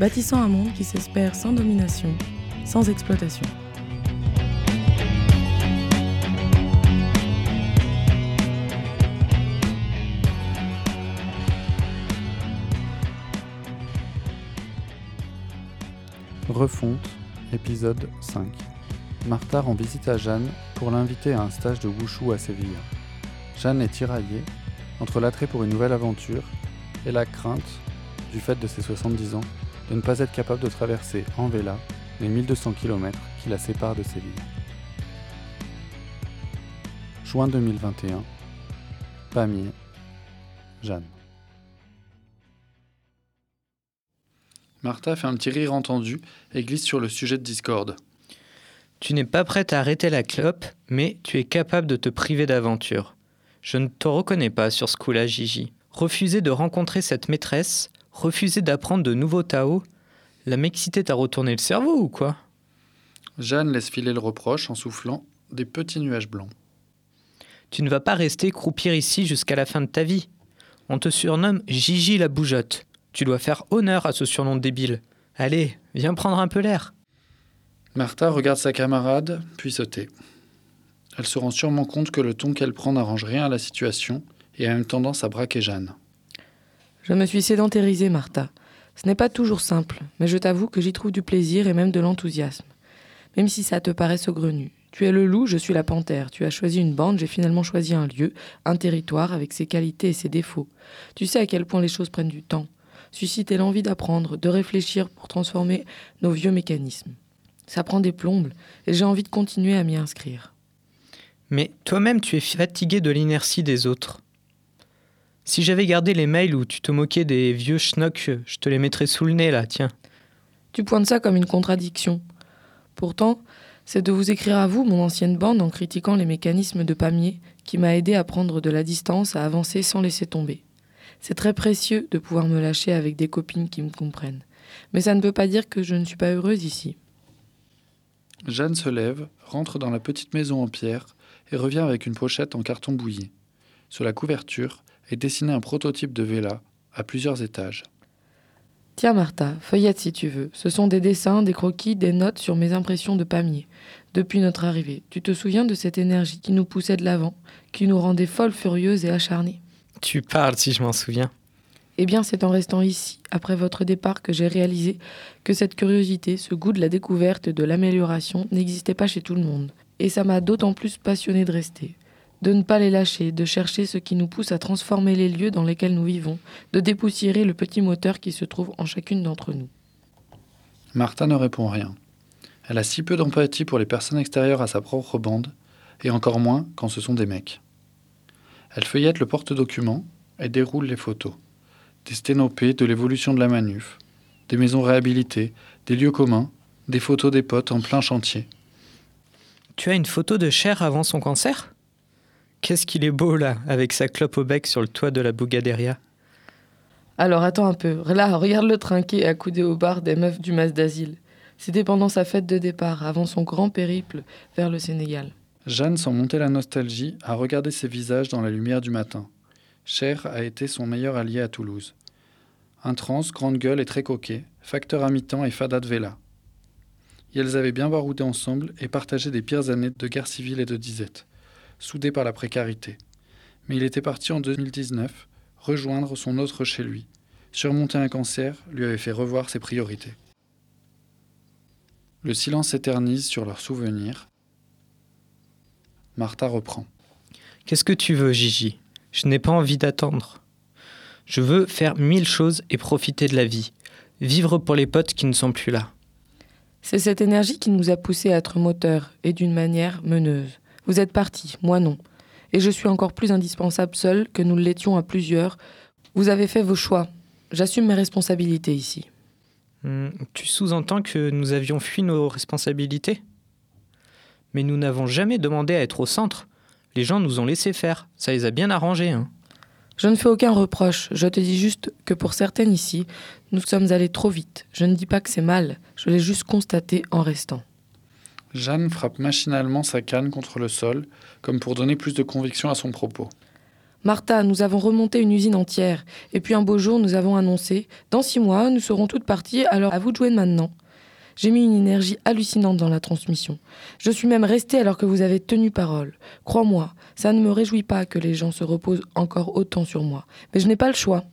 bâtissant un monde qui s'espère sans domination, sans exploitation. Refonte, épisode 5. Martha rend visite à Jeanne pour l'inviter à un stage de wushu à Séville. Jeanne est tiraillée entre l'attrait pour une nouvelle aventure et la crainte, du fait de ses 70 ans, de ne pas être capable de traverser en véla les 1200 km qui la séparent de Séville. Juin 2021. Pamiers. Jeanne. Martha fait un petit rire entendu et glisse sur le sujet de discorde. Tu n'es pas prête à arrêter la clope, mais tu es capable de te priver d'aventure. Je ne te reconnais pas sur ce coup-là, Gigi. Refuser de rencontrer cette maîtresse, refuser d'apprendre de nouveaux Tao, la mixité t'a retourné le cerveau ou quoi? Jeanne laisse filer le reproche en soufflant des petits nuages blancs. Tu ne vas pas rester croupir ici jusqu'à la fin de ta vie. On te surnomme Gigi la bougeotte. Tu dois faire honneur à ce surnom débile. Allez, viens prendre un peu l'air. Martha regarde sa camarade, puis se tait. Elle se rend sûrement compte que le ton qu'elle prend n'arrange rien à la situation et a même tendance à braquer Jeanne. Je me suis sédentarisée, Martha. Ce n'est pas toujours simple, mais je t'avoue que j'y trouve du plaisir et même de l'enthousiasme. Même si ça te paraît saugrenu. Tu es le loup, je suis la panthère. Tu as choisi une bande, j'ai finalement choisi un lieu, un territoire avec ses qualités et ses défauts. Tu sais à quel point les choses prennent du temps susciter l'envie d'apprendre, de réfléchir pour transformer nos vieux mécanismes. Ça prend des plombes et j'ai envie de continuer à m'y inscrire. Mais toi-même, tu es fatigué de l'inertie des autres. Si j'avais gardé les mails où tu te moquais des vieux schnocks, je te les mettrais sous le nez là, tiens. Tu pointes ça comme une contradiction. Pourtant, c'est de vous écrire à vous, mon ancienne bande, en critiquant les mécanismes de Pamiers, qui m'a aidé à prendre de la distance, à avancer sans laisser tomber. C'est très précieux de pouvoir me lâcher avec des copines qui me comprennent. Mais ça ne veut pas dire que je ne suis pas heureuse ici. Jeanne se lève, rentre dans la petite maison en pierre et revient avec une pochette en carton bouilli. Sur la couverture est dessiné un prototype de vela à plusieurs étages. Tiens Martha, feuillette si tu veux. Ce sont des dessins, des croquis, des notes sur mes impressions de Pamiers. Depuis notre arrivée, tu te souviens de cette énergie qui nous poussait de l'avant, qui nous rendait folles, furieuses et acharnées tu parles si je m'en souviens. Eh bien, c'est en restant ici, après votre départ, que j'ai réalisé que cette curiosité, ce goût de la découverte et de l'amélioration n'existait pas chez tout le monde. Et ça m'a d'autant plus passionné de rester. De ne pas les lâcher, de chercher ce qui nous pousse à transformer les lieux dans lesquels nous vivons, de dépoussiérer le petit moteur qui se trouve en chacune d'entre nous. Martha ne répond rien. Elle a si peu d'empathie pour les personnes extérieures à sa propre bande, et encore moins quand ce sont des mecs. Elle feuillette le porte-document et déroule les photos. Des sténopées de l'évolution de la manuf, des maisons réhabilitées, des lieux communs, des photos des potes en plein chantier. Tu as une photo de Cher avant son cancer? Qu'est-ce qu'il est beau là, avec sa clope au bec sur le toit de la Bougaderia? Alors attends un peu, là, regarde le trinqué accoudé au bar des meufs du mas d'asile. C'était pendant sa fête de départ, avant son grand périple vers le Sénégal. Jeanne, sans monter la nostalgie, a regardé ses visages dans la lumière du matin. Cher a été son meilleur allié à Toulouse. Un trans, grande gueule et très coquet, facteur à mi-temps et fada de vela. Ils avaient bien baroudé ensemble et partagé des pires années de guerre civile et de disette, soudés par la précarité. Mais il était parti en 2019, rejoindre son autre chez lui. Surmonter un cancer lui avait fait revoir ses priorités. Le silence s'éternise sur leurs souvenirs, Martha reprend. Qu'est-ce que tu veux, Gigi? Je n'ai pas envie d'attendre. Je veux faire mille choses et profiter de la vie. Vivre pour les potes qui ne sont plus là. C'est cette énergie qui nous a poussés à être moteurs et d'une manière meneuse. Vous êtes parti, moi non. Et je suis encore plus indispensable seul que nous l'étions à plusieurs. Vous avez fait vos choix. J'assume mes responsabilités ici. Hmm, tu sous-entends que nous avions fui nos responsabilités? Mais nous n'avons jamais demandé à être au centre. Les gens nous ont laissé faire. Ça les a bien arrangés. Hein. Je ne fais aucun reproche. Je te dis juste que pour certaines ici, nous sommes allés trop vite. Je ne dis pas que c'est mal. Je l'ai juste constaté en restant. Jeanne frappe machinalement sa canne contre le sol, comme pour donner plus de conviction à son propos. Martha, nous avons remonté une usine entière. Et puis un beau jour, nous avons annoncé Dans six mois, nous serons toutes parties, alors à vous de jouer maintenant. J'ai mis une énergie hallucinante dans la transmission. Je suis même restée alors que vous avez tenu parole. Crois-moi, ça ne me réjouit pas que les gens se reposent encore autant sur moi. Mais je n'ai pas le choix.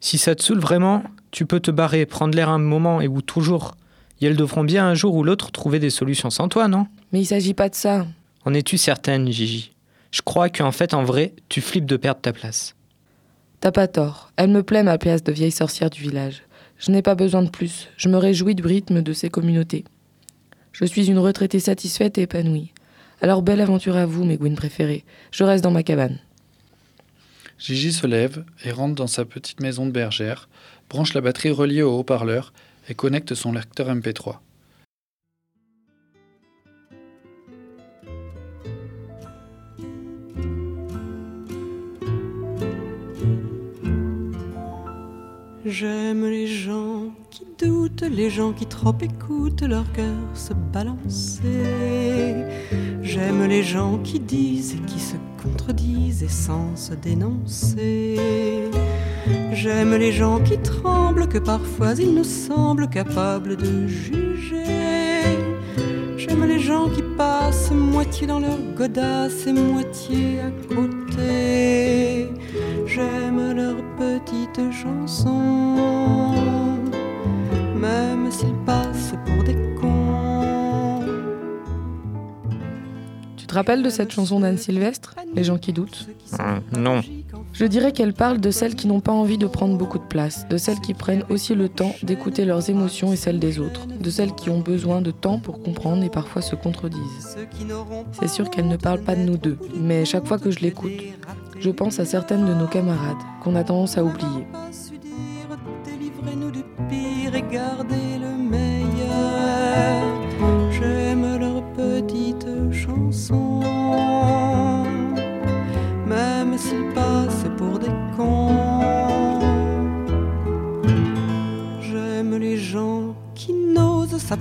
Si ça te saoule vraiment, tu peux te barrer, prendre l'air un moment et ou toujours. Et elles devront bien un jour ou l'autre trouver des solutions sans toi, non? Mais il s'agit pas de ça. En es-tu certaine, Gigi? Je crois qu'en fait, en vrai, tu flippes de perdre ta place. T'as pas tort. Elle me plaît ma place de vieille sorcière du village. Je n'ai pas besoin de plus. Je me réjouis du rythme de ces communautés. Je suis une retraitée satisfaite et épanouie. Alors belle aventure à vous, mes Gwyn préférés. Je reste dans ma cabane. Gigi se lève et rentre dans sa petite maison de bergère, branche la batterie reliée au haut-parleur et connecte son lecteur MP3. J'aime les gens qui doutent, les gens qui trop écoutent leur cœur se balancer. J'aime les gens qui disent et qui se contredisent et sans se dénoncer. J'aime les gens qui tremblent, que parfois ils nous semblent capables de juger. J'aime les gens qui passent moitié dans leur godasse et moitié à côté. J'aime leurs petites chansons, même s'ils passent pour des cons. Tu te rappelles de cette chanson d'Anne Sylvestre, Les gens qui doutent? Non. Je dirais qu'elle parle de celles qui n'ont pas envie de prendre beaucoup de place, de celles qui prennent aussi le temps d'écouter leurs émotions et celles des autres, de celles qui ont besoin de temps pour comprendre et parfois se contredisent. C'est sûr qu'elle ne parle pas de nous deux, mais chaque fois que je l'écoute, je pense à certaines de nos camarades qu'on a tendance à oublier.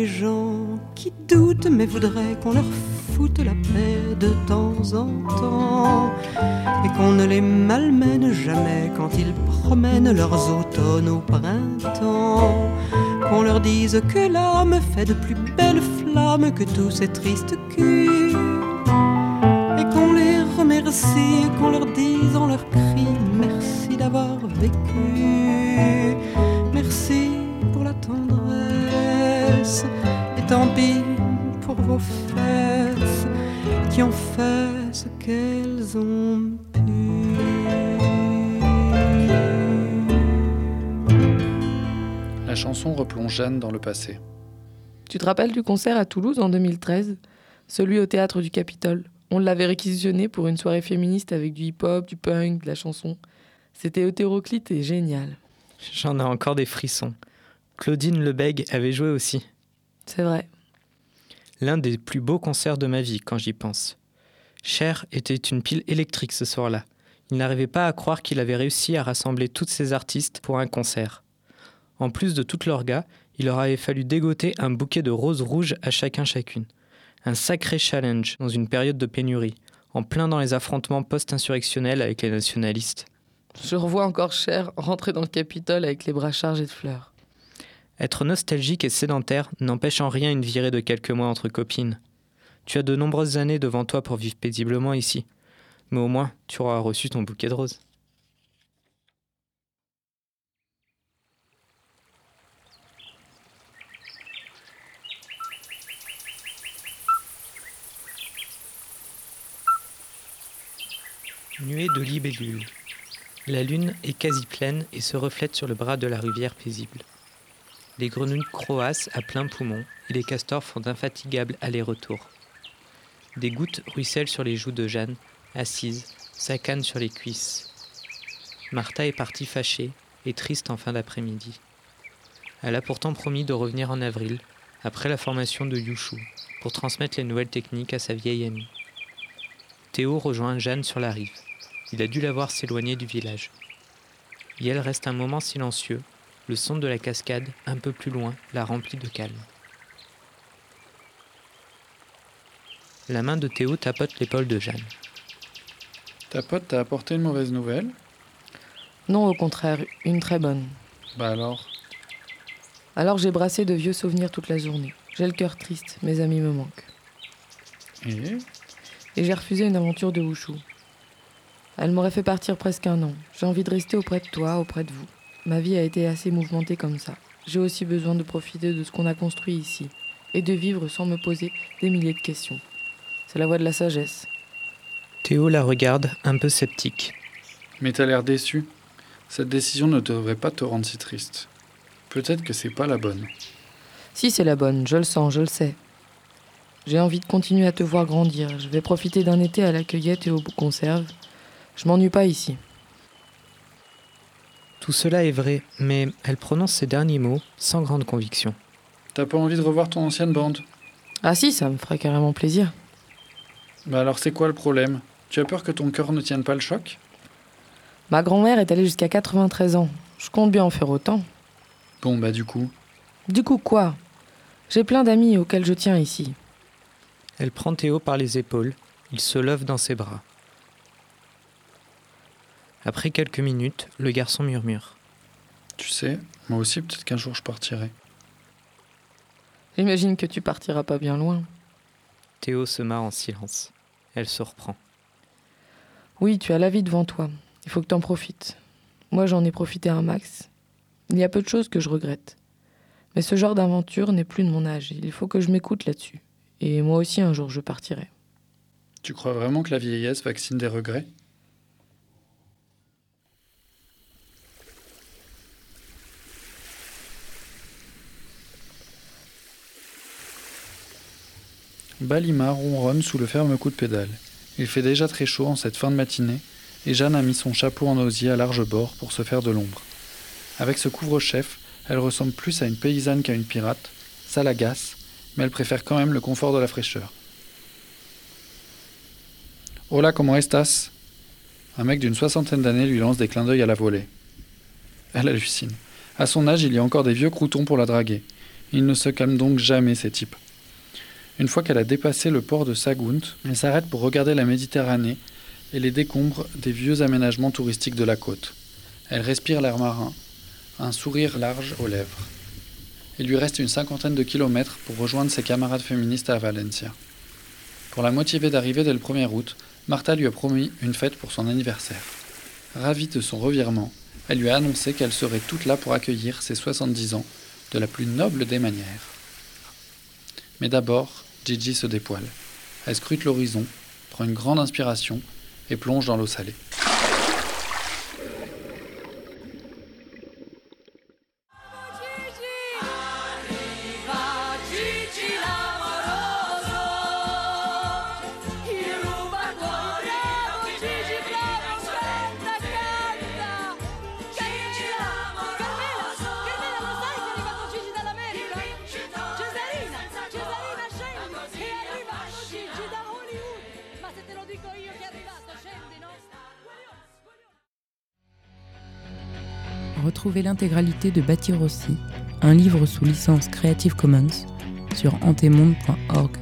Les gens qui doutent mais voudraient qu'on leur foute la paix de temps en temps. Et qu'on ne les malmène jamais quand ils promènent leurs automnes au printemps. Qu'on leur dise que l'âme fait de plus belles flammes que tous ces tristes culs. Et qu'on les remercie qu'on leur dise en leur cri merci d'avoir vécu, et tant pis pour vos fesses qui ont fait ce qu'elles ont pu. La chanson replonge Jeanne dans le passé. Tu te rappelles du concert à Toulouse en 2013 Celui au théâtre du Capitole. On l'avait réquisitionné pour une soirée féministe avec du hip-hop, du punk, de la chanson. C'était hétéroclite et génial. J'en ai encore des frissons. Claudine Lebègue avait joué aussi. C'est vrai. L'un des plus beaux concerts de ma vie quand j'y pense. Cher était une pile électrique ce soir-là. Il n'arrivait pas à croire qu'il avait réussi à rassembler toutes ces artistes pour un concert. En plus de toute l'orga, il leur avait fallu dégoter un bouquet de roses rouges à chacun chacune. Un sacré challenge dans une période de pénurie, en plein dans les affrontements post-insurrectionnels avec les nationalistes. Je revois encore Cher rentrer dans le Capitole avec les bras chargés de fleurs. Être nostalgique et sédentaire n'empêche en rien une virée de quelques mois entre copines. Tu as de nombreuses années devant toi pour vivre paisiblement ici. Mais au moins, tu auras reçu ton bouquet de roses. Nuée de libellules. La lune est quasi pleine et se reflète sur le bras de la rivière paisible. Les grenouilles croassent à plein poumon et les castors font d'infatigables allers-retours. Des gouttes ruissellent sur les joues de Jeanne, assise, sa canne sur les cuisses. Martha est partie fâchée et triste en fin d'après-midi. Elle a pourtant promis de revenir en avril, après la formation de Yushu, pour transmettre les nouvelles techniques à sa vieille amie. Théo rejoint Jeanne sur la rive. Il a dû la voir s'éloigner du village. Yel reste un moment silencieux. Le son de la cascade, un peu plus loin, la remplit de calme. La main de Théo tapote l'épaule de Jeanne. Ta pote t'a apporté une mauvaise nouvelle? Non, au contraire, une très bonne. Bah alors? Alors j'ai brassé de vieux souvenirs toute la journée. J'ai le cœur triste, mes amis me manquent. Et? Et j'ai refusé une aventure de Wushu. Elle m'aurait fait partir presque un an. J'ai envie de rester auprès de toi, auprès de vous. Ma vie a été assez mouvementée comme ça. J'ai aussi besoin de profiter de ce qu'on a construit ici et de vivre sans me poser des milliers de questions. C'est la voie de la sagesse. Théo la regarde, un peu sceptique. Mais t'as l'air déçu. Cette décision ne devrait pas te rendre si triste. Peut-être que c'est pas la bonne. Si c'est la bonne, je le sens, je le sais. J'ai envie de continuer à te voir grandir. Je vais profiter d'un été à la cueillette et aux conserves. Je m'ennuie pas ici. Tout cela est vrai, mais elle prononce ces derniers mots sans grande conviction. T'as pas envie de revoir ton ancienne bande? Ah si, ça me ferait carrément plaisir. Bah alors c'est quoi le problème? Tu as peur que ton cœur ne tienne pas le choc? Ma grand-mère est allée jusqu'à 93 ans. Je compte bien en faire autant. Bon bah du coup? Du coup, quoi? J'ai plein d'amis auxquels je tiens ici. Elle prend Théo par les épaules, il se lève dans ses bras. Après quelques minutes, le garçon murmure. Tu sais, moi aussi peut-être qu'un jour je partirai. J'imagine que tu partiras pas bien loin. Théo se marre en silence. Elle se reprend. Oui, tu as la vie devant toi. Il faut que t'en profites. Moi, j'en ai profité un max. Il y a peu de choses que je regrette. Mais ce genre d'aventure n'est plus de mon âge. Il faut que je m'écoute là-dessus. Et moi aussi, un jour, je partirai. Tu crois vraiment que la vieillesse vaccine des regrets? Balima ronronne sous le ferme coup de pédale. Il fait déjà très chaud en cette fin de matinée, et Jeanne a mis son chapeau en osier à large bord pour se faire de l'ombre. Avec ce couvre-chef, elle ressemble plus à une paysanne qu'à une pirate, ça l'agace, mais elle préfère quand même le confort de la fraîcheur. Hola, comment estas Un mec d'une soixantaine d'années lui lance des clins d'œil à la volée. Elle hallucine. À son âge, il y a encore des vieux croutons pour la draguer. Il ne se calme donc jamais, ces types. Une fois qu'elle a dépassé le port de Sagunt, elle s'arrête pour regarder la Méditerranée et les décombres des vieux aménagements touristiques de la côte. Elle respire l'air marin, un sourire large aux lèvres. Il lui reste une cinquantaine de kilomètres pour rejoindre ses camarades féministes à Valencia. Pour la motiver d'arriver dès le 1er août, Martha lui a promis une fête pour son anniversaire. Ravie de son revirement, elle lui a annoncé qu'elle serait toute là pour accueillir ses 70 ans de la plus noble des manières. Mais d'abord, Gigi se dépoile. Elle scrute l'horizon, prend une grande inspiration et plonge dans l'eau salée. Retrouvez l'intégralité de Bâtir aussi, un livre sous licence Creative Commons, sur antemonde.org.